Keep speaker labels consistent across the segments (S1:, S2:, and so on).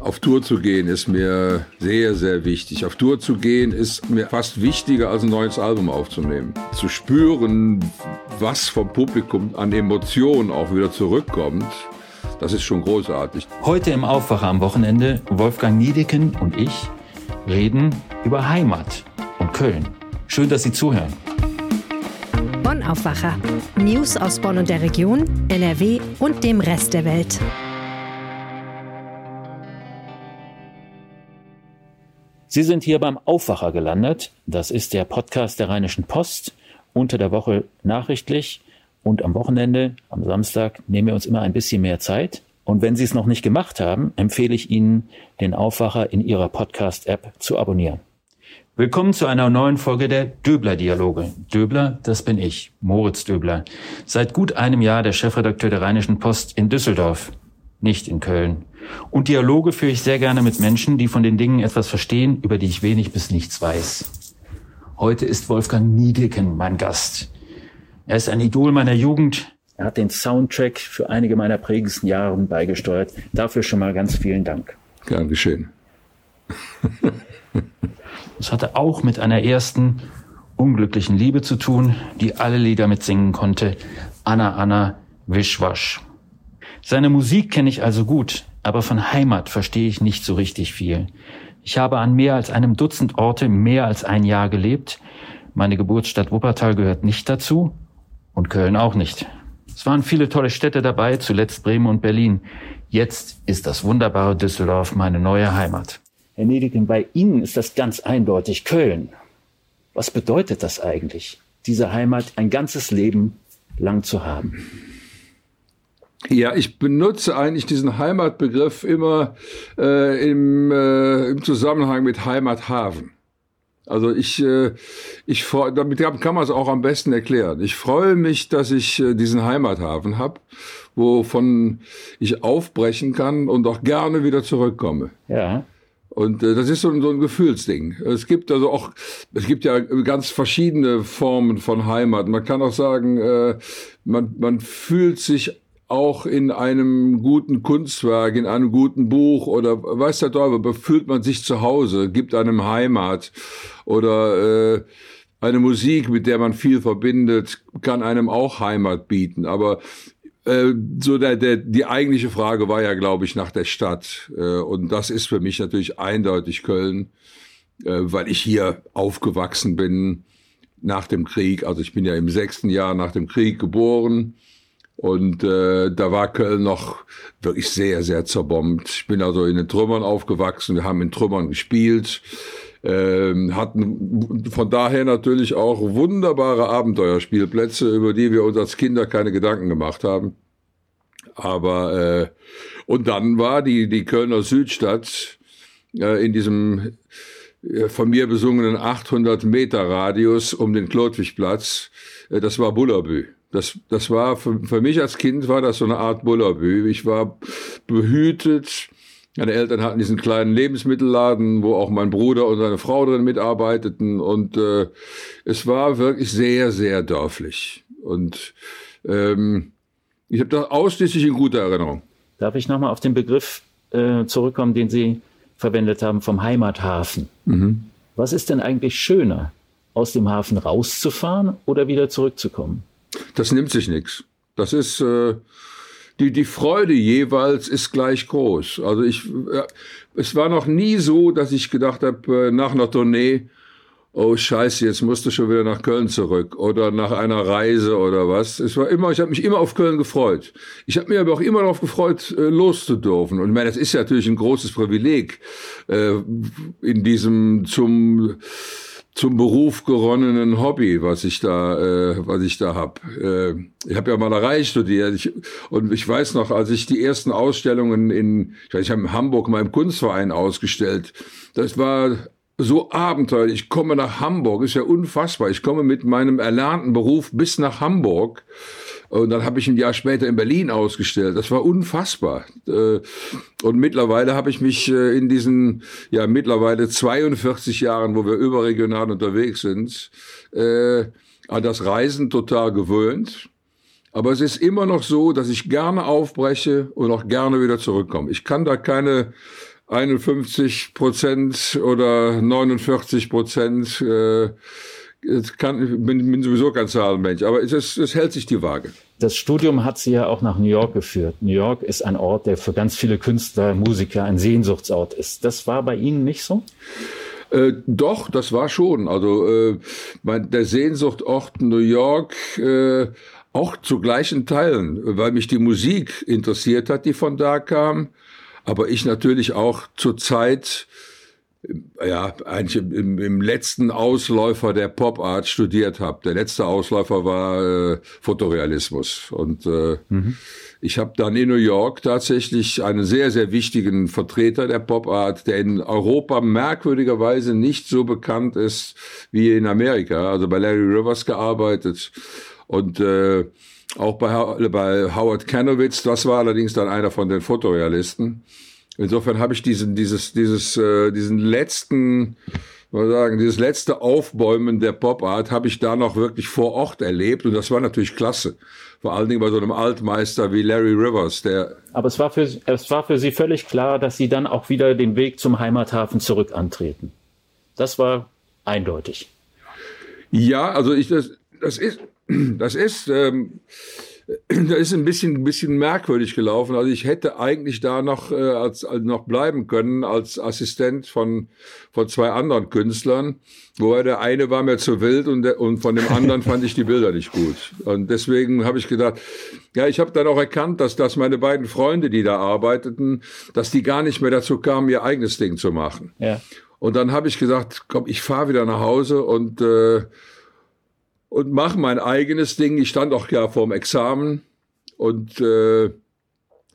S1: Auf Tour zu gehen ist mir sehr, sehr wichtig. Auf Tour zu gehen ist mir fast wichtiger, als ein neues Album aufzunehmen. Zu spüren, was vom Publikum an Emotionen auch wieder zurückkommt, das ist schon großartig.
S2: Heute im Aufwacher am Wochenende, Wolfgang Niedeken und ich reden über Heimat und Köln. Schön, dass Sie zuhören.
S3: Bonn Aufwacher. News aus Bonn und der Region, NRW und dem Rest der Welt.
S2: Sie sind hier beim Aufwacher gelandet. Das ist der Podcast der Rheinischen Post. Unter der Woche nachrichtlich und am Wochenende, am Samstag, nehmen wir uns immer ein bisschen mehr Zeit. Und wenn Sie es noch nicht gemacht haben, empfehle ich Ihnen, den Aufwacher in Ihrer Podcast-App zu abonnieren. Willkommen zu einer neuen Folge der Döbler-Dialoge. Döbler, das bin ich, Moritz Döbler. Seit gut einem Jahr der Chefredakteur der Rheinischen Post in Düsseldorf, nicht in Köln. Und Dialoge führe ich sehr gerne mit Menschen, die von den Dingen etwas verstehen, über die ich wenig bis nichts weiß. Heute ist Wolfgang Niedecken mein Gast. Er ist ein Idol meiner Jugend. Er hat den Soundtrack für einige meiner prägendsten Jahre beigesteuert. Dafür schon mal ganz vielen Dank.
S1: Gern geschehen.
S2: Es hatte auch mit einer ersten unglücklichen Liebe zu tun, die alle Lieder mitsingen konnte. Anna Anna Wischwasch. Seine Musik kenne ich also gut, aber von Heimat verstehe ich nicht so richtig viel. Ich habe an mehr als einem Dutzend Orte mehr als ein Jahr gelebt. Meine Geburtsstadt Wuppertal gehört nicht dazu und Köln auch nicht. Es waren viele tolle Städte dabei, zuletzt Bremen und Berlin. Jetzt ist das wunderbare Düsseldorf meine neue Heimat. Herr Nedigen, bei Ihnen ist das ganz eindeutig Köln. Was bedeutet das eigentlich, diese Heimat ein ganzes Leben lang zu haben?
S1: Ja, ich benutze eigentlich diesen Heimatbegriff immer äh, im, äh, im Zusammenhang mit Heimathafen. Also ich, äh, ich damit kann man es auch am besten erklären. Ich freue mich, dass ich äh, diesen Heimathafen habe, wovon ich aufbrechen kann und auch gerne wieder zurückkomme.
S2: Ja.
S1: Und äh, das ist so, so ein Gefühlsding. Es gibt also auch, es gibt ja ganz verschiedene Formen von Heimat. Man kann auch sagen, äh, man, man fühlt sich auch in einem guten Kunstwerk, in einem guten Buch oder weiß der Teufel, fühlt man sich zu Hause, gibt einem Heimat oder äh, eine Musik, mit der man viel verbindet, kann einem auch Heimat bieten. Aber äh, so der, der, die eigentliche Frage war ja, glaube ich, nach der Stadt. Äh, und das ist für mich natürlich eindeutig Köln, äh, weil ich hier aufgewachsen bin nach dem Krieg. Also ich bin ja im sechsten Jahr nach dem Krieg geboren und äh, da war Köln noch wirklich sehr, sehr zerbombt. Ich bin also in den Trümmern aufgewachsen, wir haben in Trümmern gespielt, äh, hatten von daher natürlich auch wunderbare Abenteuerspielplätze, über die wir uns als Kinder keine Gedanken gemacht haben. Aber äh, und dann war die, die Kölner Südstadt äh, in diesem äh, von mir besungenen 800 Meter Radius um den Klotwigplatz, äh, das war Bullabü. Das, das war für, für mich als Kind war das so eine Art Bullabü. Ich war behütet. Meine Eltern hatten diesen kleinen Lebensmittelladen, wo auch mein Bruder und seine Frau drin mitarbeiteten. Und äh, es war wirklich sehr, sehr dörflich. Und ähm, ich habe das ausschließlich in guter Erinnerung.
S2: Darf ich nochmal auf den Begriff äh, zurückkommen, den Sie verwendet haben vom Heimathafen? Mhm. Was ist denn eigentlich schöner, aus dem Hafen rauszufahren oder wieder zurückzukommen?
S1: Das nimmt sich nichts. Das ist äh, die die Freude jeweils ist gleich groß. Also ich äh, es war noch nie so, dass ich gedacht habe äh, nach einer Tournee oh Scheiße, jetzt musst du schon wieder nach Köln zurück oder nach einer Reise oder was. Es war immer, ich habe mich immer auf Köln gefreut. Ich habe mich aber auch immer darauf gefreut, äh, loszudürfen. Und ich meine, das ist ja natürlich ein großes Privileg äh, in diesem zum zum Beruf geronnenen Hobby, was ich da, äh, was ich da hab. Äh, ich habe ja Malerei studiert ich, und ich weiß noch, als ich die ersten Ausstellungen in, ich, weiß, ich habe in Hamburg im Kunstverein ausgestellt. Das war so abenteuerlich. Ich komme nach Hamburg, ist ja unfassbar. Ich komme mit meinem erlernten Beruf bis nach Hamburg und dann habe ich ein Jahr später in Berlin ausgestellt. Das war unfassbar. Äh, und mittlerweile habe ich mich äh, in diesen, ja, mittlerweile 42 Jahren, wo wir überregional unterwegs sind, äh, an das Reisen total gewöhnt. Aber es ist immer noch so, dass ich gerne aufbreche und auch gerne wieder zurückkomme. Ich kann da keine 51 Prozent oder 49 Prozent. Äh, kann, bin, bin sowieso kein Zahlenmensch, aber es, es hält sich die Waage.
S2: Das Studium hat Sie ja auch nach New York geführt. New York ist ein Ort, der für ganz viele Künstler, Musiker ein Sehnsuchtsort ist. Das war bei Ihnen nicht so?
S1: Äh, doch, das war schon. Also äh, mein, der Sehnsuchtort New York äh, auch zu gleichen Teilen, weil mich die Musik interessiert hat, die von da kam, aber ich natürlich auch zur Zeit ja, eigentlich im, im letzten Ausläufer der Pop Art studiert habe. Der letzte Ausläufer war äh, Fotorealismus. Und äh, mhm. ich habe dann in New York tatsächlich einen sehr, sehr wichtigen Vertreter der Pop Art, der in Europa merkwürdigerweise nicht so bekannt ist wie in Amerika. Also bei Larry Rivers gearbeitet und äh, auch bei, bei Howard Kanowitz, das war allerdings dann einer von den Fotorealisten. Insofern habe ich diesen, dieses, dieses, äh, diesen letzten, mal sagen, dieses letzte Aufbäumen der Pop-Art habe ich da noch wirklich vor Ort erlebt und das war natürlich klasse. Vor allen Dingen bei so einem Altmeister wie Larry Rivers, der.
S2: Aber es war für, es war für Sie völlig klar, dass Sie dann auch wieder den Weg zum Heimathafen zurück antreten. Das war eindeutig.
S1: Ja, also ich, das, das ist, das ist, ähm, da ist ein bisschen, ein bisschen merkwürdig gelaufen. Also ich hätte eigentlich da noch, äh, als, als noch bleiben können als Assistent von, von zwei anderen Künstlern. Wobei der eine war mir zu wild und, der, und von dem anderen fand ich die Bilder nicht gut. Und deswegen habe ich gedacht, ja, ich habe dann auch erkannt, dass, dass meine beiden Freunde, die da arbeiteten, dass die gar nicht mehr dazu kamen, ihr eigenes Ding zu machen. Ja. Und dann habe ich gesagt, komm, ich fahre wieder nach Hause und äh, und mache mein eigenes Ding. Ich stand auch ja vorm Examen und äh,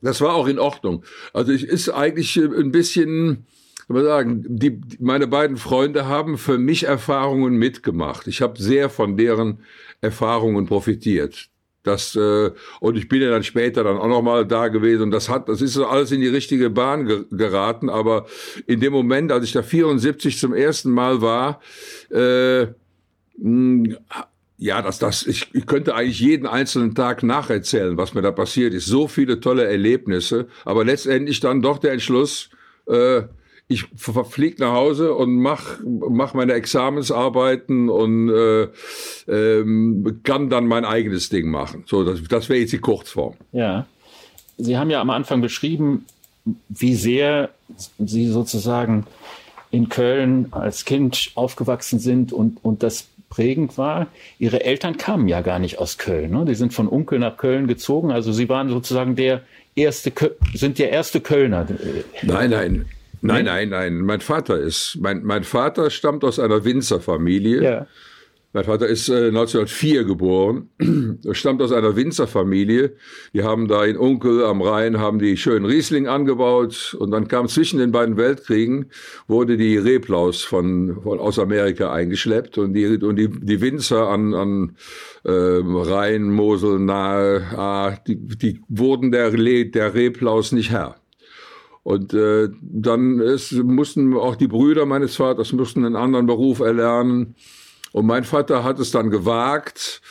S1: das war auch in Ordnung. Also ich ist eigentlich ein bisschen, kann man sagen, die, meine beiden Freunde haben für mich Erfahrungen mitgemacht. Ich habe sehr von deren Erfahrungen profitiert. Das, äh, und ich bin ja dann später dann auch nochmal da gewesen und das hat, das ist alles in die richtige Bahn ge geraten, aber in dem Moment, als ich da 74 zum ersten Mal war, äh, ja, das, das, ich, ich könnte eigentlich jeden einzelnen Tag nacherzählen, was mir da passiert ist. So viele tolle Erlebnisse, aber letztendlich dann doch der Entschluss, äh, ich fliege nach Hause und mach, mach meine Examensarbeiten und äh, ähm, kann dann mein eigenes Ding machen. So, das, das wäre jetzt die Kurzform.
S2: Ja. Sie haben ja am Anfang beschrieben, wie sehr Sie sozusagen in Köln als Kind aufgewachsen sind und, und das prägend war. Ihre Eltern kamen ja gar nicht aus Köln. Ne? Die sind von Unkel nach Köln gezogen. Also sie waren sozusagen der erste, sind der erste Kölner.
S1: Nein, nein. Nein, nein, nein. Mein Vater ist, mein, mein Vater stammt aus einer Winzerfamilie. Ja. Mein Vater ist äh, 1904 geboren, stammt aus einer Winzerfamilie. Die haben da in Unkel am Rhein, haben die schönen Riesling angebaut und dann kam zwischen den beiden Weltkriegen, wurde die Reblaus von, von aus Amerika eingeschleppt und die, und die, die Winzer an, an äh, Rhein, Mosel nahe, ah, die, die wurden der, der Reblaus nicht Herr. Und äh, dann ist, mussten auch die Brüder meines Vaters mussten einen anderen Beruf erlernen. Und mein Vater hat es dann gewagt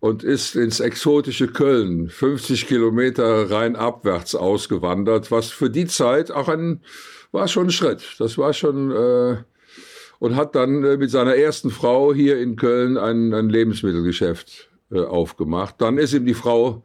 S1: und ist ins exotische Köln, 50 Kilometer rein abwärts ausgewandert, was für die Zeit auch ein, war schon ein Schritt. Das war schon, äh, und hat dann äh, mit seiner ersten Frau hier in Köln ein, ein Lebensmittelgeschäft äh, aufgemacht. Dann ist ihm die Frau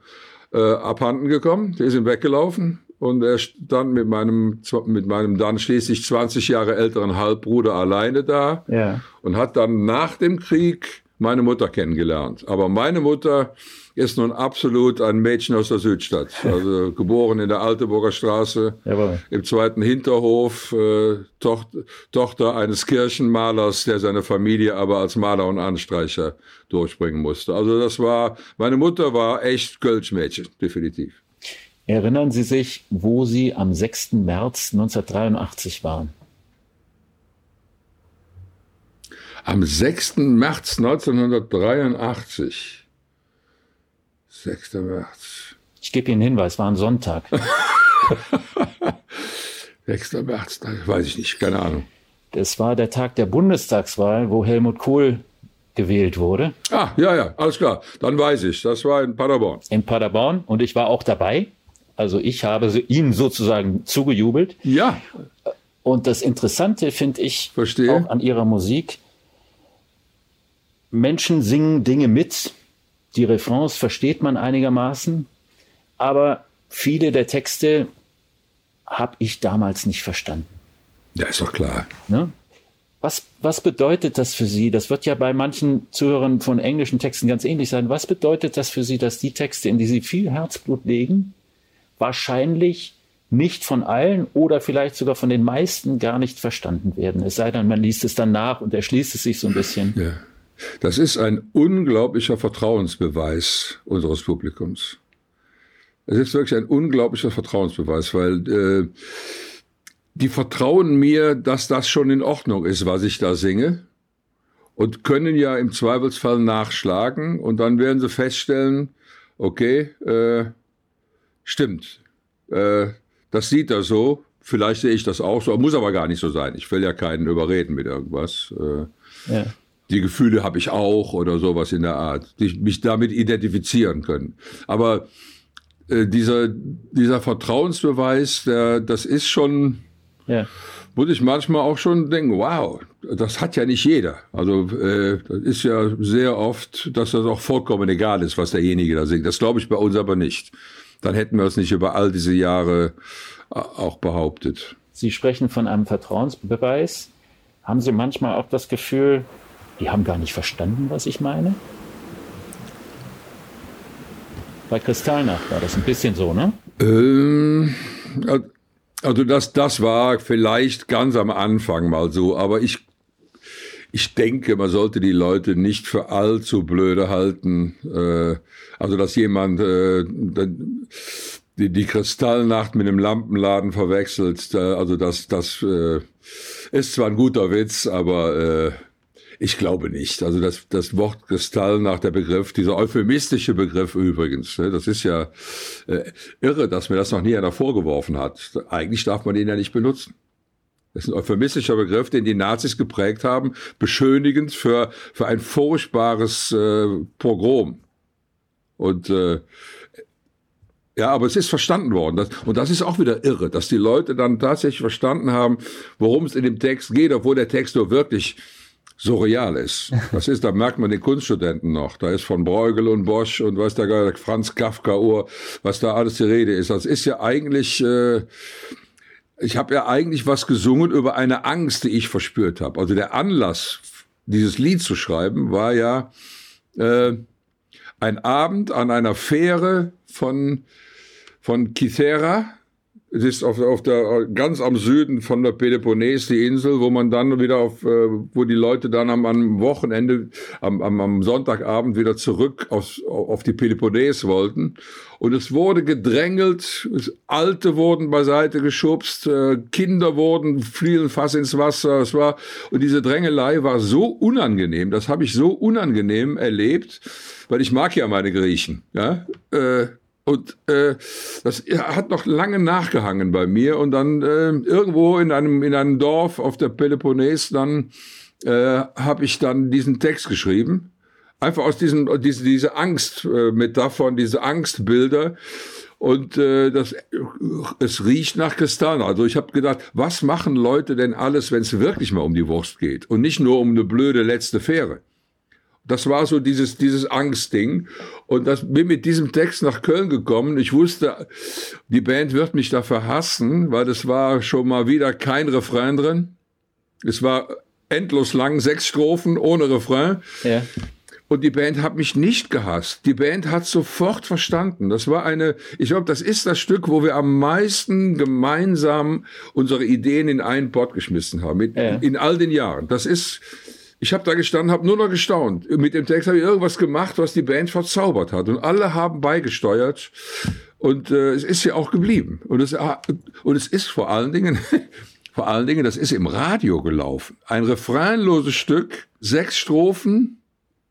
S1: äh, abhanden gekommen, die ist ihm weggelaufen. Und er stand mit meinem, mit meinem dann schließlich 20 Jahre älteren Halbbruder alleine da ja. und hat dann nach dem Krieg meine Mutter kennengelernt. Aber meine Mutter ist nun absolut ein Mädchen aus der Südstadt. Also geboren in der Alteburger Straße, Jawohl. im zweiten Hinterhof, äh, Tochter, Tochter eines Kirchenmalers, der seine Familie aber als Maler und Anstreicher durchbringen musste. Also das war, meine Mutter war echt Kölschmädchen, definitiv.
S2: Erinnern Sie sich, wo Sie am 6. März 1983 waren?
S1: Am 6. März 1983. 6. März.
S2: Ich gebe Ihnen einen Hinweis, war ein Sonntag.
S1: 6. März, weiß ich nicht, keine Ahnung.
S2: Das war der Tag der Bundestagswahl, wo Helmut Kohl gewählt wurde.
S1: Ah, ja, ja, alles klar. Dann weiß ich. Das war in Paderborn.
S2: In Paderborn und ich war auch dabei. Also ich habe ihn sozusagen zugejubelt.
S1: Ja.
S2: Und das Interessante finde ich
S1: Verstehe.
S2: auch an ihrer Musik, Menschen singen Dinge mit, die Refrains versteht man einigermaßen, aber viele der Texte habe ich damals nicht verstanden.
S1: Ja, ist doch klar.
S2: Ne? Was, was bedeutet das für Sie? Das wird ja bei manchen Zuhörern von englischen Texten ganz ähnlich sein. Was bedeutet das für Sie, dass die Texte, in die Sie viel Herzblut legen, wahrscheinlich nicht von allen oder vielleicht sogar von den meisten gar nicht verstanden werden? Es sei denn, man liest es dann nach und erschließt es sich so ein bisschen.
S1: Ja. Das ist ein unglaublicher Vertrauensbeweis unseres Publikums. Es ist wirklich ein unglaublicher Vertrauensbeweis, weil äh, die vertrauen mir, dass das schon in Ordnung ist, was ich da singe und können ja im Zweifelsfall nachschlagen und dann werden sie feststellen, okay, äh, stimmt, äh, das sieht er so, vielleicht sehe ich das auch so, muss aber gar nicht so sein. Ich will ja keinen überreden mit irgendwas. Äh, ja. Die Gefühle habe ich auch oder sowas in der Art, die mich damit identifizieren können. Aber äh, dieser, dieser Vertrauensbeweis, der, das ist schon, ja. muss ich manchmal auch schon denken, wow, das hat ja nicht jeder. Also äh, das ist ja sehr oft, dass das auch vollkommen egal ist, was derjenige da singt. Das glaube ich bei uns aber nicht. Dann hätten wir es nicht über all diese Jahre äh, auch behauptet.
S2: Sie sprechen von einem Vertrauensbeweis. Haben Sie manchmal auch das Gefühl, die haben gar nicht verstanden, was ich meine? Bei Kristallnacht war das ein bisschen so, ne?
S1: Ähm, also das, das war vielleicht ganz am Anfang mal so, aber ich, ich denke, man sollte die Leute nicht für allzu blöde halten. Äh, also dass jemand äh, die, Kristallnacht mit dem Lampenladen verwechselt, also das, das äh, ist zwar ein guter Witz, aber äh, ich glaube nicht. Also das, das Wort Kristall nach der Begriff, dieser euphemistische Begriff übrigens, ne, das ist ja äh, irre, dass mir das noch nie einer vorgeworfen hat. Eigentlich darf man ihn ja nicht benutzen. Das ist ein euphemistischer Begriff, den die Nazis geprägt haben, beschönigend für, für ein furchtbares äh, Pogrom. Und äh, ja, aber es ist verstanden worden. Das, und das ist auch wieder irre, dass die Leute dann tatsächlich verstanden haben, worum es in dem Text geht, obwohl der Text nur wirklich surreal ist. Das ist, da merkt man den Kunststudenten noch. Da ist von Bruegel und Bosch und was da Franz Kafka Uhr, was da alles die Rede ist. Das ist ja eigentlich, äh, ich habe ja eigentlich was gesungen über eine Angst, die ich verspürt habe. Also der Anlass, dieses Lied zu schreiben, war ja äh, ein Abend an einer Fähre von von Kythera es ist auf, auf der, ganz am Süden von der Peloponnes die Insel, wo man dann wieder auf, äh, wo die Leute dann am, am Wochenende, am, am, am Sonntagabend wieder zurück auf, auf die Peloponnes wollten. Und es wurde gedrängelt, Alte wurden beiseite geschubst, äh, Kinder wurden, fielen fast ins Wasser. Es war, und diese Drängelei war so unangenehm, das habe ich so unangenehm erlebt, weil ich mag ja meine Griechen. Ja? Äh, und äh, das hat noch lange nachgehangen bei mir. Und dann äh, irgendwo in einem, in einem Dorf auf der Peloponnes, dann äh, habe ich dann diesen Text geschrieben. Einfach aus diesem, diese, diese Angstmetaphern, äh, diese Angstbilder. Und äh, das, es riecht nach Kristall. Also ich habe gedacht, was machen Leute denn alles, wenn es wirklich mal um die Wurst geht und nicht nur um eine blöde letzte Fähre? Das war so dieses, dieses Angstding. Und das bin mit diesem Text nach Köln gekommen. Ich wusste, die Band wird mich dafür hassen, weil das war schon mal wieder kein Refrain drin. Es war endlos lang, sechs Strophen ohne Refrain. Ja. Und die Band hat mich nicht gehasst. Die Band hat sofort verstanden. Das war eine, ich glaube, das ist das Stück, wo wir am meisten gemeinsam unsere Ideen in einen Pott geschmissen haben. In, ja. in all den Jahren. Das ist, ich habe da gestanden, habe nur noch gestaunt. Mit dem Text habe ich irgendwas gemacht, was die Band verzaubert hat. Und alle haben beigesteuert. Und äh, es ist ja auch geblieben. Und es, und es ist vor allen Dingen, vor allen Dingen, das ist im Radio gelaufen. Ein refrainloses Stück, sechs Strophen,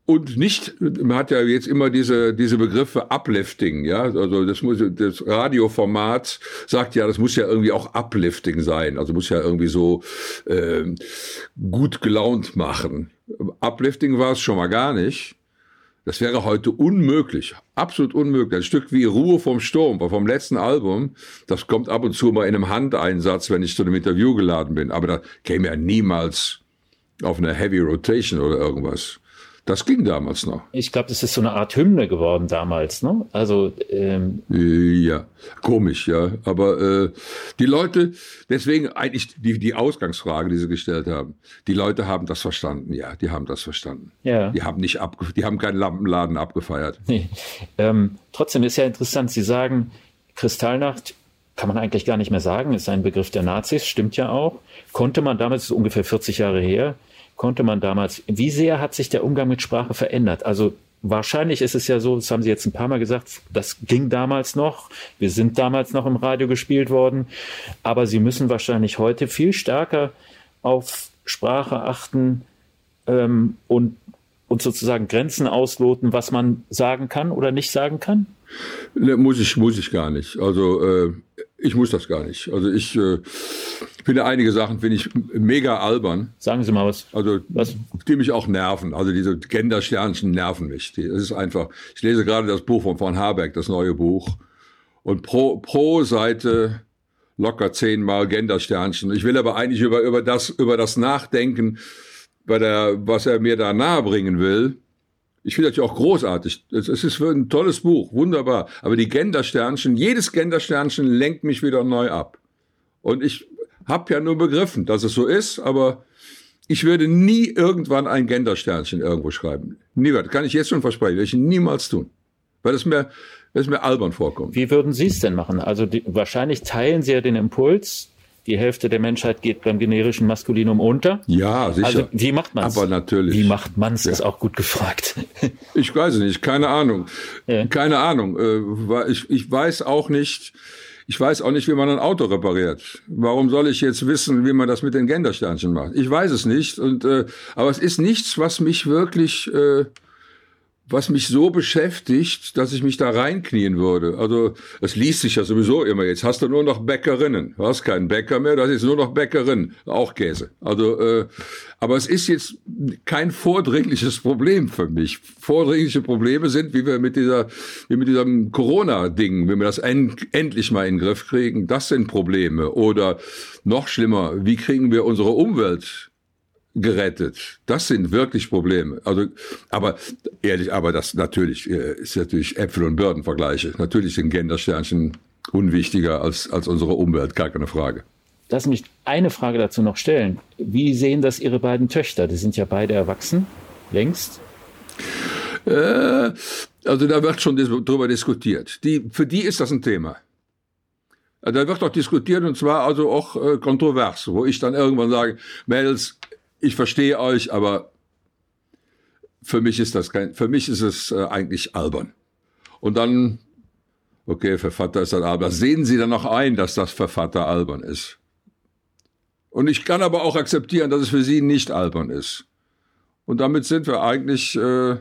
S1: und nicht, man hat ja jetzt immer diese, diese Begriffe Uplifting, ja, also das muss, das Radioformat sagt ja, das muss ja irgendwie auch Uplifting sein, also muss ja irgendwie so äh, gut gelaunt machen. Uplifting war es schon mal gar nicht. Das wäre heute unmöglich, absolut unmöglich. Ein Stück wie Ruhe vom Sturm, vom letzten Album, das kommt ab und zu mal in einem Handeinsatz, wenn ich zu einem Interview geladen bin. Aber da käme ja niemals auf eine Heavy Rotation oder irgendwas. Das ging damals noch.
S2: Ich glaube, das ist so eine Art Hymne geworden damals, ne? Also ähm
S1: ja, komisch, ja. Aber äh, die Leute, deswegen eigentlich die, die Ausgangsfrage, die Sie gestellt haben, die Leute haben das verstanden, ja, die haben das verstanden. Ja. Die haben nicht abge die haben keinen Lampenladen abgefeiert.
S2: Nee. Ähm, trotzdem ist ja interessant, Sie sagen, Kristallnacht kann man eigentlich gar nicht mehr sagen, ist ein Begriff der Nazis, stimmt ja auch. Konnte man damals, ist ungefähr 40 Jahre her, konnte man damals, wie sehr hat sich der Umgang mit Sprache verändert? Also wahrscheinlich ist es ja so, das haben Sie jetzt ein paar Mal gesagt, das ging damals noch, wir sind damals noch im Radio gespielt worden, aber Sie müssen wahrscheinlich heute viel stärker auf Sprache achten ähm, und, und sozusagen Grenzen ausloten, was man sagen kann oder nicht sagen kann?
S1: Ne, muss ich, muss ich gar nicht. Also äh, ich muss das gar nicht. Also ich äh, finde einige Sachen finde ich mega albern.
S2: Sagen Sie mal was.
S1: Also was? die mich auch nerven. Also diese Gendersternchen nerven mich. Die, das ist einfach. Ich lese gerade das Buch von von Habeck, das neue Buch, und pro pro Seite locker zehnmal Gendersternchen. Ich will aber eigentlich über über das über das nachdenken, bei der was er mir da nahe bringen will ich finde das ja auch großartig. Es ist ein tolles Buch, wunderbar. Aber die Gendersternchen, jedes Gendersternchen lenkt mich wieder neu ab. Und ich habe ja nur begriffen, dass es so ist, aber ich würde nie irgendwann ein Gendersternchen irgendwo schreiben. Nie, das kann ich jetzt schon versprechen, werde ich niemals tun. Weil es mir, mir albern vorkommt.
S2: Wie würden Sie es denn machen? Also die, wahrscheinlich teilen Sie ja den Impuls, die Hälfte der Menschheit geht beim generischen Maskulinum unter.
S1: Ja, sicher. Also
S2: wie macht man es?
S1: Aber natürlich.
S2: Wie macht man es, ja. ist auch gut gefragt.
S1: Ich weiß es nicht, keine Ahnung. Ja. Keine Ahnung. Äh, ich, ich weiß auch nicht, ich weiß auch nicht, wie man ein Auto repariert. Warum soll ich jetzt wissen, wie man das mit den Gendersternchen macht? Ich weiß es nicht. Und, äh, aber es ist nichts, was mich wirklich... Äh, was mich so beschäftigt, dass ich mich da reinknien würde. Also es liest sich ja sowieso immer. Jetzt hast du nur noch Bäckerinnen. Du hast keinen Bäcker mehr, das ist nur noch Bäckerin. Auch Käse. Also, äh, aber es ist jetzt kein vordringliches Problem für mich. Vordringliche Probleme sind, wie wir mit dieser, wie mit diesem Corona-Ding, wenn wir das en endlich mal in den Griff kriegen, das sind Probleme. Oder noch schlimmer, wie kriegen wir unsere Umwelt gerettet. Das sind wirklich Probleme. Also, aber ehrlich, aber das natürlich äh, ist natürlich Äpfel und Birnen Vergleiche. Natürlich sind Gendersternchen unwichtiger als, als unsere Umwelt, gar keine Frage.
S2: Lass mich eine Frage dazu noch stellen. Wie sehen das Ihre beiden Töchter? Die sind ja beide erwachsen, längst.
S1: Äh, also da wird schon drüber diskutiert. Die, für die ist das ein Thema. Da wird auch diskutiert und zwar also auch äh, kontrovers, wo ich dann irgendwann sage, Mädels, ich verstehe euch, aber für mich ist das kein, für mich ist es äh, eigentlich albern. Und dann, okay, für Vater ist das albern. Sehen Sie dann noch ein, dass das für Vater albern ist. Und ich kann aber auch akzeptieren, dass es für Sie nicht albern ist. Und damit sind wir eigentlich, äh,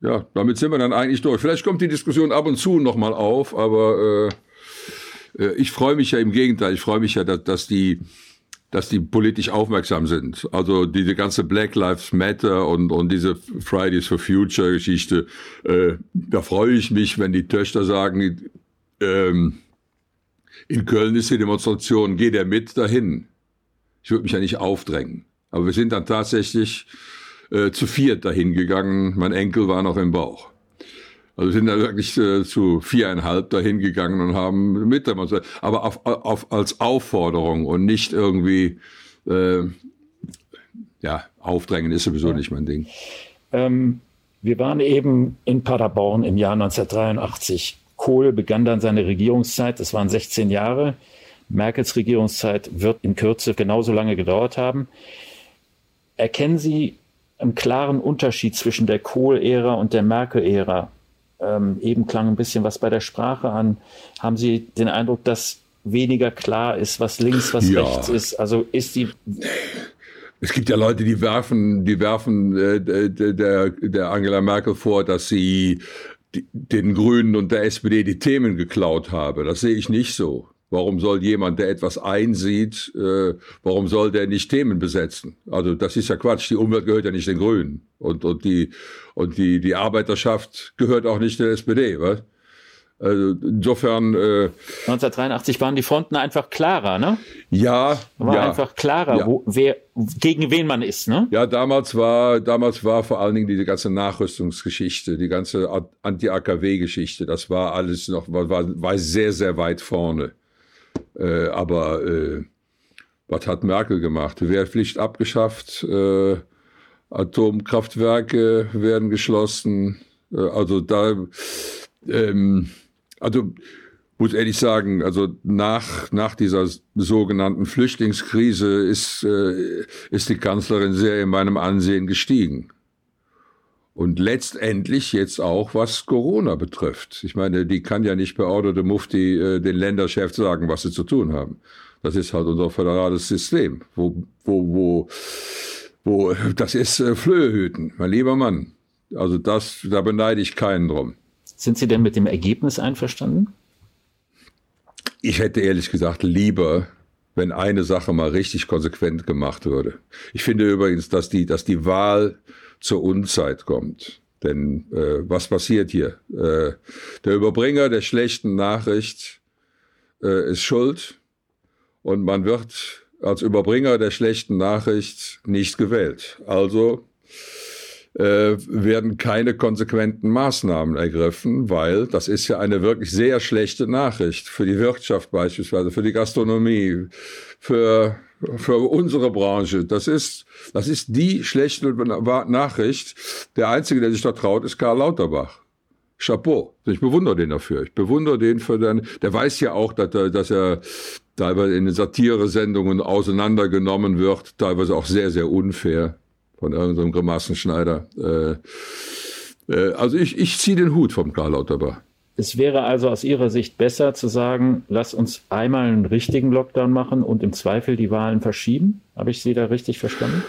S1: ja, damit sind wir dann eigentlich durch. Vielleicht kommt die Diskussion ab und zu nochmal auf, aber äh, äh, ich freue mich ja im Gegenteil. Ich freue mich ja, dass, dass die dass die politisch aufmerksam sind. Also diese ganze Black Lives Matter und, und diese Fridays for Future Geschichte, äh, da freue ich mich, wenn die Töchter sagen, ähm, in Köln ist die Demonstration, geht er mit dahin? Ich würde mich ja nicht aufdrängen. Aber wir sind dann tatsächlich äh, zu viert dahin gegangen. Mein Enkel war noch im Bauch. Also sind da wirklich äh, zu viereinhalb dahin gegangen und haben mitdemonstriert. Aber auf, auf, als Aufforderung und nicht irgendwie, äh, ja, aufdrängen ist sowieso nicht mein Ding.
S2: Ähm, wir waren eben in Paderborn im Jahr 1983. Kohl begann dann seine Regierungszeit, das waren 16 Jahre. Merkels Regierungszeit wird in Kürze genauso lange gedauert haben. Erkennen Sie einen klaren Unterschied zwischen der Kohl-Ära und der Merkel-Ära? Ähm, eben klang ein bisschen was bei der Sprache an. Haben Sie den Eindruck, dass weniger klar ist, was links, was ja. rechts ist? Also ist die.
S1: Es gibt ja Leute, die werfen, die werfen äh, der, der Angela Merkel vor, dass sie den Grünen und der SPD die Themen geklaut habe. Das sehe ich nicht so. Warum soll jemand, der etwas einsieht, äh, warum soll der nicht Themen besetzen? Also das ist ja Quatsch. Die Umwelt gehört ja nicht den Grünen und und die und die die Arbeiterschaft gehört auch nicht der SPD, was? Also insofern. Äh,
S2: 1983 waren die Fronten einfach klarer, ne?
S1: Ja.
S2: War
S1: ja,
S2: einfach klarer,
S1: ja.
S2: wo, wer, gegen wen man ist, ne?
S1: Ja, damals war, damals war vor allen Dingen diese ganze Nachrüstungsgeschichte, die ganze Anti-AKW-Geschichte, das war alles noch, war, war, war sehr, sehr weit vorne. Äh, aber äh, was hat Merkel gemacht? Wehrpflicht abgeschafft, äh, Atomkraftwerke werden geschlossen. Äh, also da, ähm, also muss ehrlich sagen, also nach, nach dieser sogenannten Flüchtlingskrise ist, äh, ist die Kanzlerin sehr in meinem Ansehen gestiegen. Und letztendlich jetzt auch, was Corona betrifft. Ich meine, die kann ja nicht per Order de Mufti äh, den Länderchefs sagen, was sie zu tun haben. Das ist halt unser föderales System, wo, wo, wo, wo das ist äh, Flöhehüten, mein lieber Mann. Also das, da beneide ich keinen drum.
S2: Sind Sie denn mit dem Ergebnis einverstanden?
S1: Ich hätte ehrlich gesagt lieber, wenn eine Sache mal richtig konsequent gemacht würde. Ich finde übrigens, dass die, dass die Wahl zur Unzeit kommt. Denn äh, was passiert hier? Äh, der Überbringer der schlechten Nachricht äh, ist schuld und man wird als Überbringer der schlechten Nachricht nicht gewählt. Also äh, werden keine konsequenten Maßnahmen ergriffen, weil das ist ja eine wirklich sehr schlechte Nachricht für die Wirtschaft beispielsweise, für die Gastronomie, für für unsere Branche. Das ist, das ist die schlechte Nachricht. Der Einzige, der sich da traut, ist Karl Lauterbach. Chapeau. Ich bewundere den dafür. Ich bewundere den für den, der weiß ja auch, dass er, dass er teilweise in den Satire-Sendungen auseinandergenommen wird, teilweise auch sehr, sehr unfair von irgendeinem Grimassenschneider. Äh, äh, also ich, ich ziehe den Hut vom Karl Lauterbach.
S2: Es wäre also aus Ihrer Sicht besser zu sagen, lass uns einmal einen richtigen Lockdown machen und im Zweifel die Wahlen verschieben. Habe ich Sie da richtig verstanden?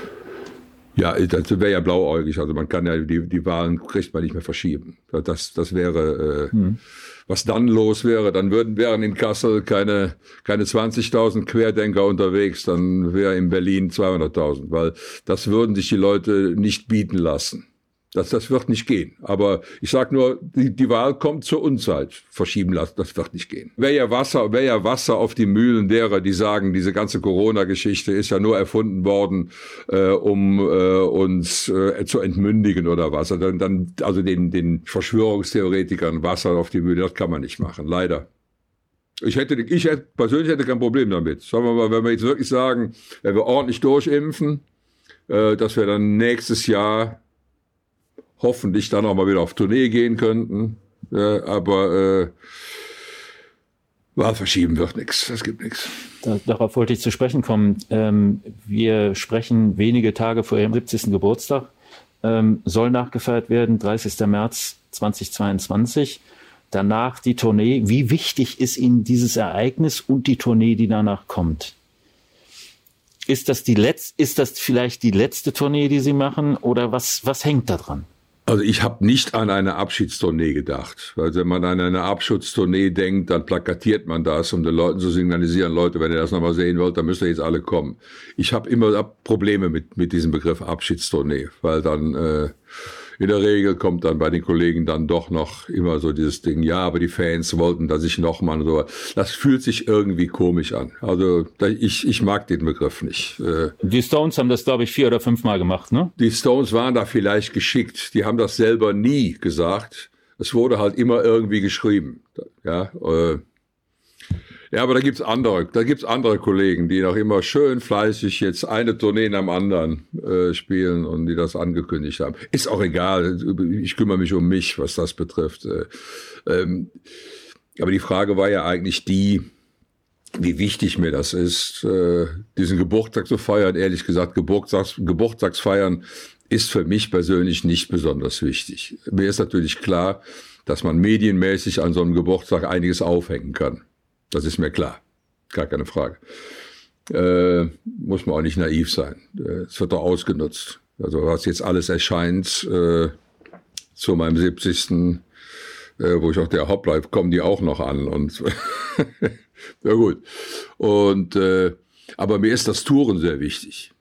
S1: Ja, das wäre ja blauäugig. Also man kann ja die, die Wahlen kriegt man nicht mehr verschieben. Das, das wäre, äh, hm. was dann los wäre. Dann würden wären in Kassel keine, keine 20.000 Querdenker unterwegs. Dann wäre in Berlin 200.000, weil das würden sich die Leute nicht bieten lassen. Das, das wird nicht gehen. Aber ich sage nur, die, die Wahl kommt zur Unzeit. Verschieben lassen, das wird nicht gehen. Wäre ja Wasser, wäre ja Wasser auf die Mühlen derer, die sagen, diese ganze Corona-Geschichte ist ja nur erfunden worden, äh, um äh, uns äh, zu entmündigen oder was. Also dann, dann, also den, den Verschwörungstheoretikern Wasser auf die Mühlen, das kann man nicht machen. Leider. Ich hätte, ich hätte, persönlich hätte kein Problem damit. Sagen wir mal, wenn wir jetzt wirklich sagen, wenn wir ordentlich durchimpfen, äh, dass wir dann nächstes Jahr hoffentlich dann auch mal wieder auf Tournee gehen könnten. Ja, aber äh, Wahl verschieben wird nichts. Es gibt nichts.
S2: Darauf wollte ich zu sprechen kommen. Ähm, wir sprechen wenige Tage vor Ihrem 70. Geburtstag. Ähm, soll nachgefeiert werden, 30. März 2022. Danach die Tournee. Wie wichtig ist Ihnen dieses Ereignis und die Tournee, die danach kommt? Ist das die letzte, ist das vielleicht die letzte Tournee, die Sie machen, oder was, was hängt da dran?
S1: Also ich habe nicht an eine Abschiedstournee gedacht. Weil wenn man an eine Abschiedstournee denkt, dann plakatiert man das, um den Leuten zu signalisieren, Leute, wenn ihr das nochmal sehen wollt, dann müsst ihr jetzt alle kommen. Ich habe immer Probleme mit, mit diesem Begriff Abschiedstournee, weil dann äh, in der Regel kommt dann bei den Kollegen dann doch noch immer so dieses Ding, ja, aber die Fans wollten da sich noch mal so. Das fühlt sich irgendwie komisch an. Also ich, ich mag den Begriff nicht. Äh.
S2: Die Stones haben das, glaube ich, vier oder fünf Mal gemacht, ne?
S1: Die Stones waren da vielleicht geschickt. Die haben das selber nie gesagt. Es wurde halt immer irgendwie geschrieben. Ja, äh, ja, aber da gibt's andere, da gibt's andere Kollegen, die noch immer schön fleißig jetzt eine Tournee dem anderen äh, spielen und die das angekündigt haben. Ist auch egal. Ich kümmere mich um mich, was das betrifft. Äh, ähm, aber die Frage war ja eigentlich die, wie wichtig mir das ist, äh, diesen Geburtstag zu feiern. Ehrlich gesagt, Geburtstags, Geburtstagsfeiern ist für mich persönlich nicht besonders wichtig. Mir ist natürlich klar, dass man medienmäßig an so einem Geburtstag einiges aufhängen kann. Das ist mir klar. Gar keine Frage. Äh, muss man auch nicht naiv sein. Äh, es wird doch ausgenutzt. Also was jetzt alles erscheint äh, zu meinem 70. Äh, wo ich auch der Hoppleib, kommen die auch noch an. Und Ja gut. Und äh, aber mir ist das Touren sehr wichtig.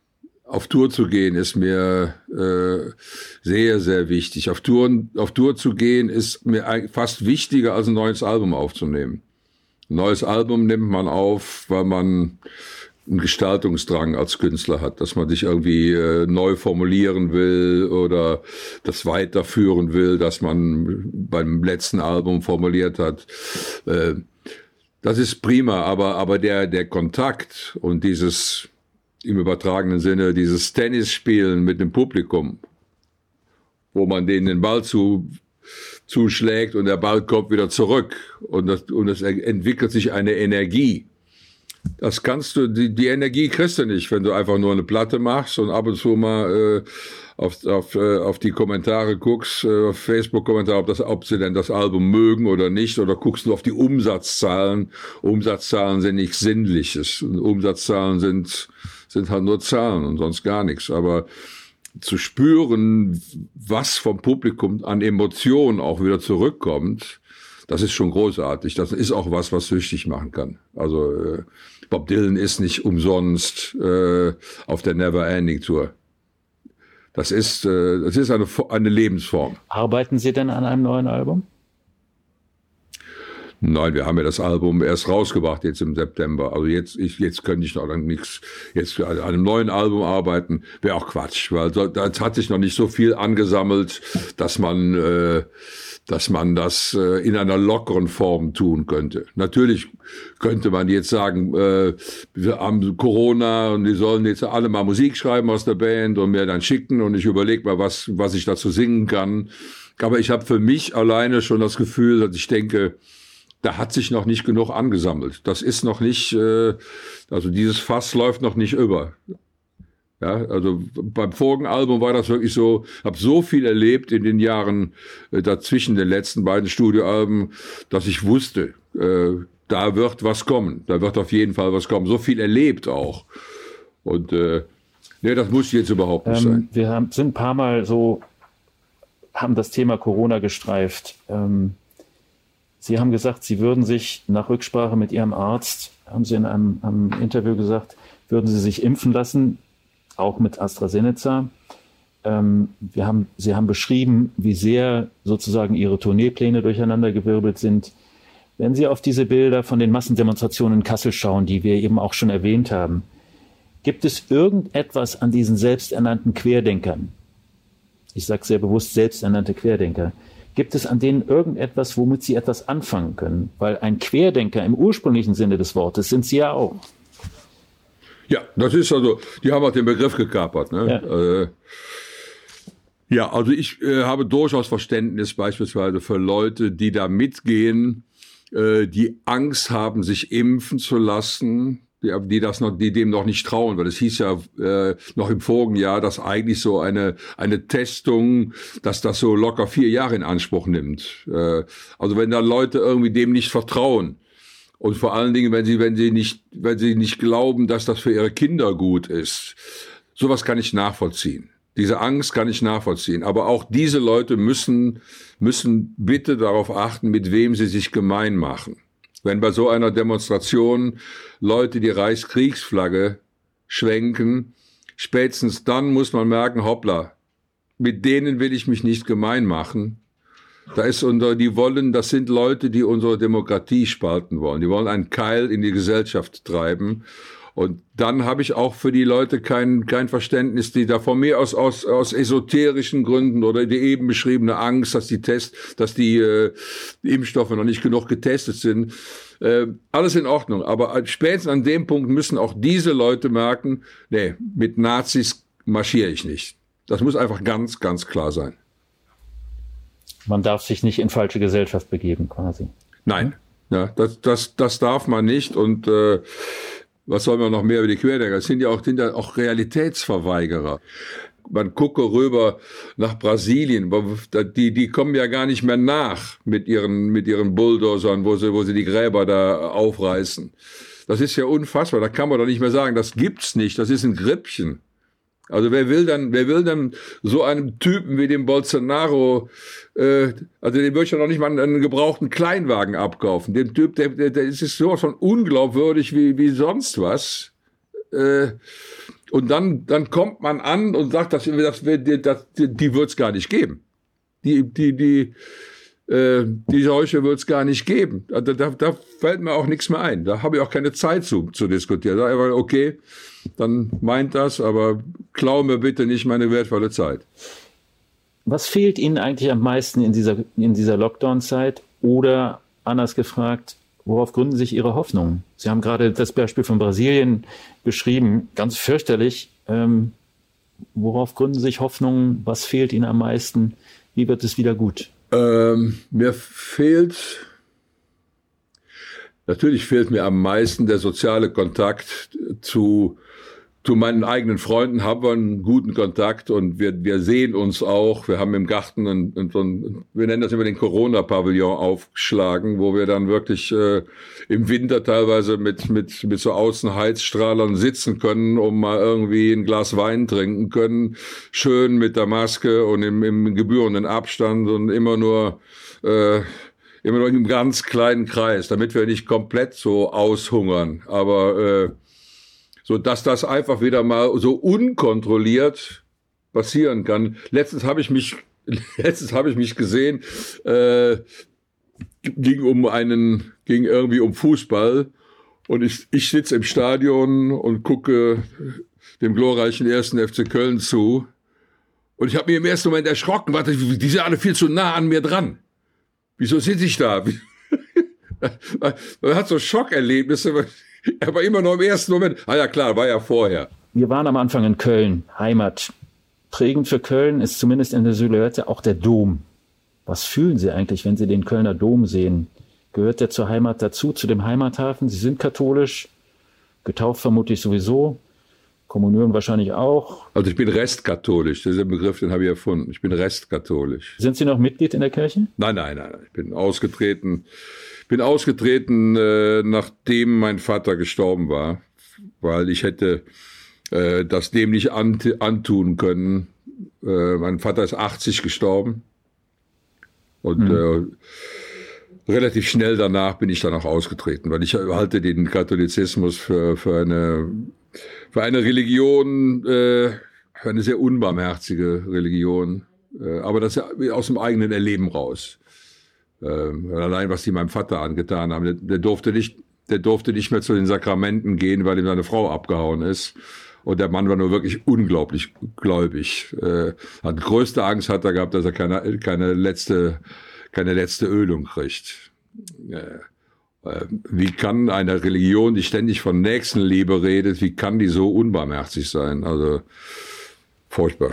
S1: Auf Tour zu gehen ist mir äh, sehr, sehr wichtig. Auf, Touren, auf Tour zu gehen ist mir fast wichtiger, als ein neues Album aufzunehmen. Neues Album nimmt man auf, weil man einen Gestaltungsdrang als Künstler hat, dass man sich irgendwie äh, neu formulieren will oder das weiterführen will, dass man beim letzten Album formuliert hat. Äh, das ist prima, aber, aber der, der Kontakt und dieses im übertragenen Sinne, dieses Tennisspielen mit dem Publikum, wo man denen den Ball zu, zuschlägt und der Ball kommt wieder zurück und, das, und es entwickelt sich eine Energie. Das kannst du, die, die Energie kriegst du nicht, wenn du einfach nur eine Platte machst und ab und zu mal äh, auf, auf, äh, auf die Kommentare guckst, äh, auf Facebook-Kommentare, ob, das, ob sie denn das Album mögen oder nicht, oder guckst du auf die Umsatzzahlen. Umsatzzahlen sind nichts Sinnliches. Umsatzzahlen sind, sind halt nur Zahlen und sonst gar nichts. Aber zu spüren, was vom Publikum an Emotionen auch wieder zurückkommt, das ist schon großartig. Das ist auch was, was süchtig machen kann. Also äh, Bob Dylan ist nicht umsonst äh, auf der Never Ending Tour. Das ist, äh, das ist eine, eine Lebensform.
S2: Arbeiten Sie denn an einem neuen Album?
S1: Nein, wir haben ja das Album erst rausgebracht jetzt im September. Also jetzt, ich, jetzt könnte ich noch nichts, jetzt an einem neuen Album arbeiten, wäre auch Quatsch, weil da hat sich noch nicht so viel angesammelt, dass man, äh, dass man das äh, in einer lockeren Form tun könnte. Natürlich könnte man jetzt sagen, äh, wir haben Corona und die sollen jetzt alle mal Musik schreiben aus der Band und mir dann schicken und ich überlege mal, was, was ich dazu singen kann. Aber ich habe für mich alleine schon das Gefühl, dass ich denke, da hat sich noch nicht genug angesammelt. Das ist noch nicht, äh, also dieses Fass läuft noch nicht über. Ja, also beim vorigen Album war das wirklich so, habe so viel erlebt in den Jahren äh, dazwischen den letzten beiden Studioalben, dass ich wusste, äh, da wird was kommen, da wird auf jeden Fall was kommen. So viel erlebt auch. Und äh, nee, das muss jetzt überhaupt nicht ähm, sein.
S2: Wir haben, sind ein paar Mal so, haben das Thema Corona gestreift. Ähm, Sie haben gesagt, Sie würden sich nach Rücksprache mit Ihrem Arzt, haben Sie in einem, einem Interview gesagt, würden Sie sich impfen lassen, auch mit AstraZeneca. Ähm, wir haben, Sie haben beschrieben, wie sehr sozusagen Ihre Tourneepläne durcheinandergewirbelt sind. Wenn Sie auf diese Bilder von den Massendemonstrationen in Kassel schauen, die wir eben auch schon erwähnt haben, gibt es irgendetwas an diesen selbsternannten Querdenkern? Ich sage sehr bewusst selbsternannte Querdenker, Gibt es an denen irgendetwas, womit Sie etwas anfangen können? Weil ein Querdenker im ursprünglichen Sinne des Wortes sind Sie ja auch.
S1: Ja, das ist also, die haben auch den Begriff gekapert. Ne? Ja. Äh, ja, also ich äh, habe durchaus Verständnis beispielsweise für Leute, die da mitgehen, äh, die Angst haben, sich impfen zu lassen, die, die das noch, die dem noch nicht trauen, weil es hieß ja äh, noch im vorigen Jahr, dass eigentlich so eine eine Testung, dass das so locker vier Jahre in Anspruch nimmt. Äh, also wenn da Leute irgendwie dem nicht vertrauen und vor allen Dingen, wenn sie wenn sie nicht wenn sie nicht glauben, dass das für ihre Kinder gut ist, sowas kann ich nachvollziehen. Diese Angst kann ich nachvollziehen. Aber auch diese Leute müssen müssen bitte darauf achten, mit wem sie sich gemein machen. Wenn bei so einer Demonstration Leute die Reichskriegsflagge schwenken, spätestens dann muss man merken, hoppla, mit denen will ich mich nicht gemein machen. Da ist unter, die wollen, das sind Leute, die unsere Demokratie spalten wollen. Die wollen einen Keil in die Gesellschaft treiben. Und dann habe ich auch für die Leute kein, kein Verständnis, die da von mir aus, aus, aus esoterischen Gründen oder die eben beschriebene Angst, dass die Test, dass die, äh, Impfstoffe noch nicht genug getestet sind. Äh, alles in Ordnung. Aber spätestens an dem Punkt müssen auch diese Leute merken, nee, mit Nazis marschiere ich nicht. Das muss einfach ganz, ganz klar sein.
S2: Man darf sich nicht in falsche Gesellschaft begeben, quasi.
S1: Nein, ja, das, das, das darf man nicht. Und äh, was soll man noch mehr über die Querdenker? Es sind ja auch, sind ja auch Realitätsverweigerer. Man gucke rüber nach Brasilien, die, die kommen ja gar nicht mehr nach mit ihren, mit ihren Bulldozern, wo sie, wo sie die Gräber da aufreißen. Das ist ja unfassbar. Da kann man doch nicht mehr sagen, das gibt's nicht. Das ist ein Grippchen. Also wer will dann, wer will dann so einem Typen wie dem Bolsonaro, äh, also dem würde ich ja noch nicht mal einen gebrauchten Kleinwagen abkaufen. Dem Typ, der, der, der ist sowas von unglaubwürdig wie, wie sonst was. Äh, und dann, dann kommt man an und sagt, dass, dass, dass die, die wird es gar nicht geben. Die, die, die, äh, die Seuche wird es gar nicht geben. Da, da, da fällt mir auch nichts mehr ein. Da habe ich auch keine Zeit zu, zu diskutieren. Da ich, okay, dann meint das, aber klau mir bitte nicht meine wertvolle Zeit.
S2: Was fehlt Ihnen eigentlich am meisten in dieser, in dieser Lockdown-Zeit? Oder anders gefragt, worauf gründen sich Ihre Hoffnungen? Sie haben gerade das Beispiel von Brasilien beschrieben, ganz fürchterlich. Ähm, worauf gründen sich Hoffnungen? Was fehlt Ihnen am meisten? Wie wird es wieder gut?
S1: Ähm, mir fehlt, natürlich fehlt mir am meisten der soziale Kontakt zu zu meinen eigenen Freunden haben wir einen guten Kontakt und wir, wir sehen uns auch. Wir haben im Garten einen, einen, wir nennen das immer den Corona-Pavillon aufgeschlagen, wo wir dann wirklich äh, im Winter teilweise mit, mit, mit so Außenheizstrahlern sitzen können, um mal irgendwie ein Glas Wein trinken können. Schön mit der Maske und im, im gebührenden Abstand und immer nur, äh, immer nur in einem ganz kleinen Kreis, damit wir nicht komplett so aushungern. Aber äh, so dass das einfach wieder mal so unkontrolliert passieren kann. Letztens habe ich mich, letztens habe ich mich gesehen, äh, ging um einen, ging irgendwie um Fußball und ich, ich sitze im Stadion und gucke dem glorreichen ersten FC Köln zu. Und ich habe mir im ersten Moment erschrocken, warte, die sind alle viel zu nah an mir dran. Wieso sitze ich da? Man hat so Schockerlebnisse, aber immer noch im ersten Moment. Ah ja, klar, war ja vorher.
S2: Wir waren am Anfang in Köln, Heimat. Prägend für Köln ist zumindest in der Silhouette auch der Dom. Was fühlen Sie eigentlich, wenn Sie den Kölner Dom sehen? Gehört der zur Heimat dazu, zu dem Heimathafen? Sie sind katholisch, getauft vermutlich sowieso, Kommunion wahrscheinlich auch.
S1: Also ich bin restkatholisch, das ist ein Begriff, den habe ich erfunden. Ich bin restkatholisch.
S2: Sind Sie noch Mitglied in der Kirche?
S1: Nein, nein, nein. Ich bin ausgetreten bin ausgetreten, äh, nachdem mein Vater gestorben war, weil ich hätte äh, das dem nicht ant antun können. Äh, mein Vater ist 80 gestorben und mhm. äh, relativ schnell danach bin ich dann auch ausgetreten, weil ich halte den Katholizismus für, für, eine, für eine Religion, äh, für eine sehr unbarmherzige Religion, äh, aber das aus dem eigenen Erleben raus. Äh, allein was die meinem Vater angetan haben. Der, der, durfte nicht, der durfte nicht mehr zu den Sakramenten gehen, weil ihm seine Frau abgehauen ist. Und der Mann war nur wirklich unglaublich gläubig. Äh, hat größte Angst hat er gehabt, dass er keine, keine letzte, keine letzte Ölung kriegt. Wie kann eine Religion, die ständig von Nächstenliebe redet, wie kann die so unbarmherzig sein? Also furchtbar.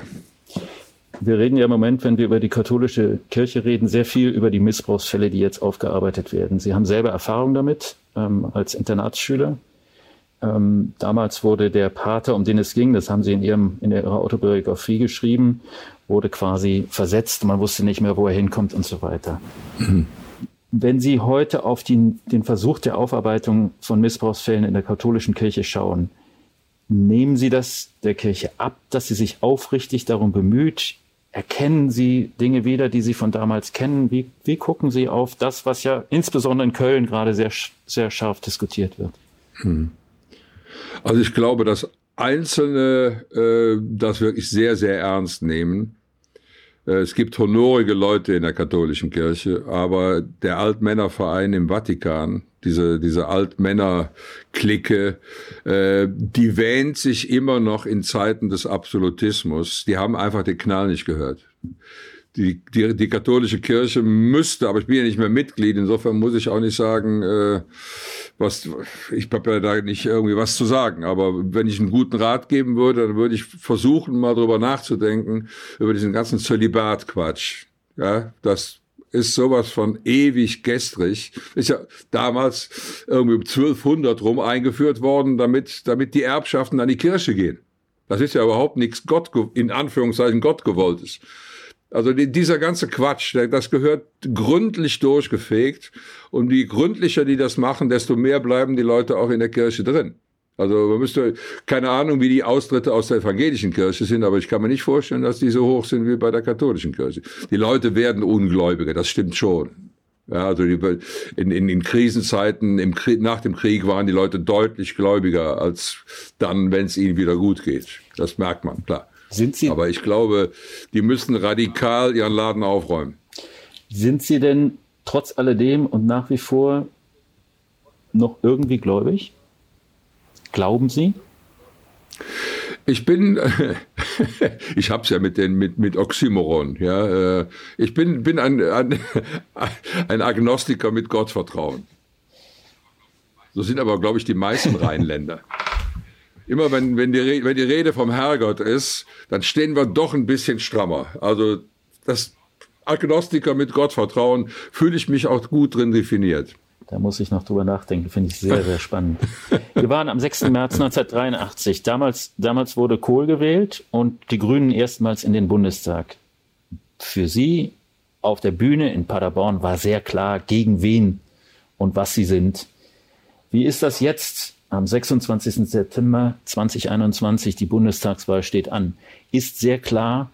S2: Wir reden ja im Moment, wenn wir über die katholische Kirche reden, sehr viel über die Missbrauchsfälle, die jetzt aufgearbeitet werden. Sie haben selber Erfahrung damit ähm, als Internatsschüler. Ähm, damals wurde der Pater, um den es ging, das haben Sie in, Ihrem, in Ihrer Autobiografie geschrieben, wurde quasi versetzt. Man wusste nicht mehr, wo er hinkommt und so weiter. Wenn Sie heute auf die, den Versuch der Aufarbeitung von Missbrauchsfällen in der katholischen Kirche schauen, nehmen Sie das der Kirche ab, dass sie sich aufrichtig darum bemüht, Erkennen Sie Dinge wieder, die Sie von damals kennen? Wie, wie gucken Sie auf das, was ja insbesondere in Köln gerade sehr, sehr scharf diskutiert wird? Hm.
S1: Also ich glaube, dass Einzelne äh, das wirklich sehr, sehr ernst nehmen. Äh, es gibt honorige Leute in der katholischen Kirche, aber der Altmännerverein im Vatikan, diese, diese Altmänner-Clique, äh, die wähnt sich immer noch in Zeiten des Absolutismus. Die haben einfach den Knall nicht gehört. Die, die, die katholische Kirche müsste, aber ich bin ja nicht mehr Mitglied, insofern muss ich auch nicht sagen, äh, was, ich habe ja da nicht irgendwie was zu sagen, aber wenn ich einen guten Rat geben würde, dann würde ich versuchen, mal drüber nachzudenken, über diesen ganzen Zölibat-Quatsch. Ja, das ist sowas von ewig gestrig. Ist ja damals irgendwie um 1200 rum eingeführt worden, damit, damit die Erbschaften an die Kirche gehen. Das ist ja überhaupt nichts Gott, in Anführungszeichen Gott gewolltes. Also dieser ganze Quatsch, das gehört gründlich durchgefegt. Und je gründlicher die das machen, desto mehr bleiben die Leute auch in der Kirche drin. Also man müsste, keine Ahnung, wie die Austritte aus der evangelischen Kirche sind, aber ich kann mir nicht vorstellen, dass die so hoch sind wie bei der katholischen Kirche. Die Leute werden ungläubiger, das stimmt schon. Ja, also die, in, in, in Krisenzeiten, im nach dem Krieg waren die Leute deutlich gläubiger als dann, wenn es ihnen wieder gut geht. Das merkt man, klar.
S2: Sind Sie,
S1: Aber ich glaube, die müssen radikal ihren Laden aufräumen.
S2: sind Sie denn trotz alledem und nach wie vor noch irgendwie gläubig? Glauben Sie?
S1: Ich bin, ich hab's ja mit den mit mit Oxymoron, ja. äh, Ich bin bin ein ein, ein Agnostiker mit Gottvertrauen. So sind aber, glaube ich, die meisten Rheinländer. Immer wenn wenn die wenn die Rede vom Herrgott ist, dann stehen wir doch ein bisschen strammer. Also das Agnostiker mit Gottvertrauen fühle ich mich auch gut drin definiert.
S2: Da muss ich noch drüber nachdenken, finde ich sehr, sehr spannend. Wir waren am 6. März 1983. Damals, damals wurde Kohl gewählt und die Grünen erstmals in den Bundestag. Für Sie auf der Bühne in Paderborn war sehr klar, gegen wen und was Sie sind. Wie ist das jetzt? Am 26. September 2021, die Bundestagswahl steht an. Ist sehr klar,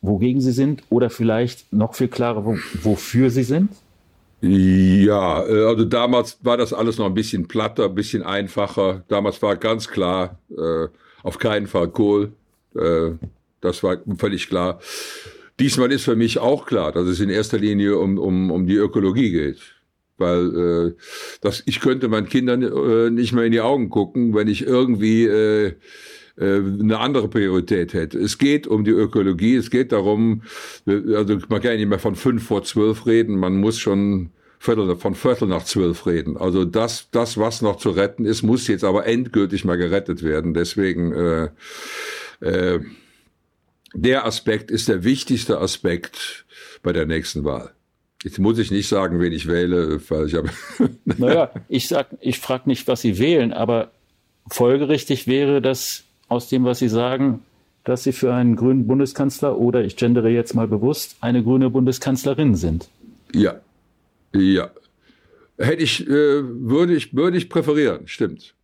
S2: wogegen Sie sind oder vielleicht noch viel klarer, wo, wofür Sie sind?
S1: Ja, äh, also damals war das alles noch ein bisschen platter, ein bisschen einfacher. Damals war ganz klar, äh, auf keinen Fall Kohl. Äh, das war völlig klar. Diesmal ist für mich auch klar, dass es in erster Linie um, um, um die Ökologie geht. Weil äh, das, ich könnte meinen Kindern äh, nicht mehr in die Augen gucken, wenn ich irgendwie äh, äh, eine andere Priorität hätte. Es geht um die Ökologie, es geht darum, äh, also man kann ja nicht mehr von fünf vor zwölf reden, man muss schon Viertel, von Viertel nach zwölf reden. Also das, das, was noch zu retten ist, muss jetzt aber endgültig mal gerettet werden. Deswegen äh, äh, der Aspekt ist der wichtigste Aspekt bei der nächsten Wahl. Jetzt muss ich nicht sagen, wen ich wähle, weil ich habe.
S2: Naja, ich sag, ich frage nicht, was Sie wählen, aber folgerichtig wäre das aus dem, was Sie sagen, dass Sie für einen grünen Bundeskanzler oder ich gendere jetzt mal bewusst eine grüne Bundeskanzlerin sind.
S1: ja, ja. Hätte ich, äh, würde ich, würde ich präferieren, stimmt.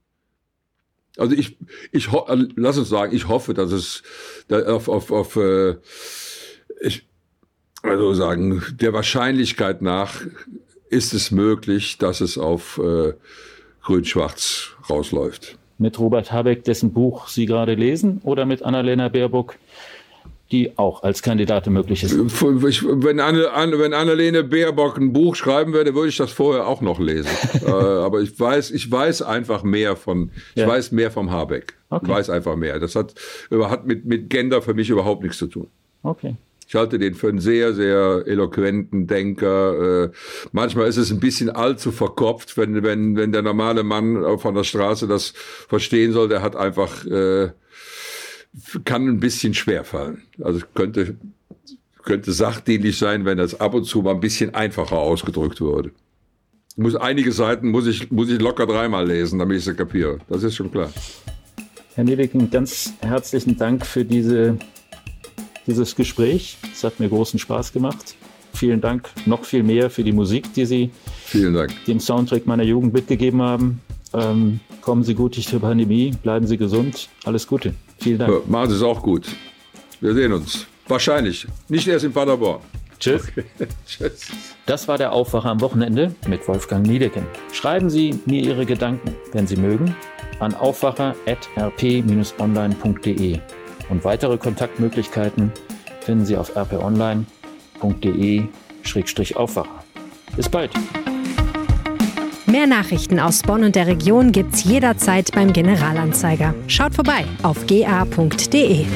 S1: Also ich, ich, äh, lass uns sagen, ich hoffe, dass es auf, auf, auf äh, ich, also sagen, der Wahrscheinlichkeit nach ist es möglich, dass es auf äh, Grün-Schwarz rausläuft.
S2: Mit Robert Habeck, dessen Buch Sie gerade lesen, oder mit Annalena Baerbock, die auch als Kandidatin möglich ist.
S1: Ich, wenn, Anne, Anne, wenn Annalene Baerbock ein Buch schreiben würde, würde ich das vorher auch noch lesen. äh, aber ich weiß, ich weiß einfach mehr von, ich
S2: Ja.
S1: weiß mehr vom Habeck.
S2: Okay.
S1: Ich weiß einfach mehr. Das hat, hat mit, mit Gender für mich überhaupt nichts zu tun.
S2: Okay.
S1: Ich halte den für einen sehr, sehr eloquenten Denker. Äh, manchmal ist es ein bisschen allzu verkopft, wenn, wenn, wenn der normale Mann von der Straße das verstehen soll. Der hat einfach, äh, kann ein bisschen schwer fallen. Also könnte, könnte sachdienlich sein, wenn das ab und zu mal ein bisschen einfacher ausgedrückt würde. Muss, einige Seiten muss ich, muss ich locker dreimal lesen, damit ich sie kapiere. Das ist schon klar.
S2: Herr Nedeking, ganz herzlichen Dank für diese, dieses Gespräch. Es hat mir großen Spaß gemacht. Vielen Dank noch viel mehr für die Musik, die Sie
S1: Vielen Dank.
S2: dem Soundtrack meiner Jugend mitgegeben haben. Ähm, kommen Sie gut durch die Pandemie, bleiben Sie gesund. Alles Gute. Vielen Dank.
S1: Ja, machen Sie es auch gut. Wir sehen uns. Wahrscheinlich. Nicht erst in Paderborn.
S2: Tschüss.
S1: Tschüss.
S2: Das war der Aufwacher am Wochenende mit Wolfgang Niedecken. Schreiben Sie mir Ihre Gedanken, wenn Sie mögen, an aufwacher.rp-online.de. Und weitere Kontaktmöglichkeiten finden Sie auf rponline.de-aufwacher. Bis bald.
S3: Mehr Nachrichten aus Bonn und der Region gibt's jederzeit beim Generalanzeiger. Schaut vorbei auf ga.de.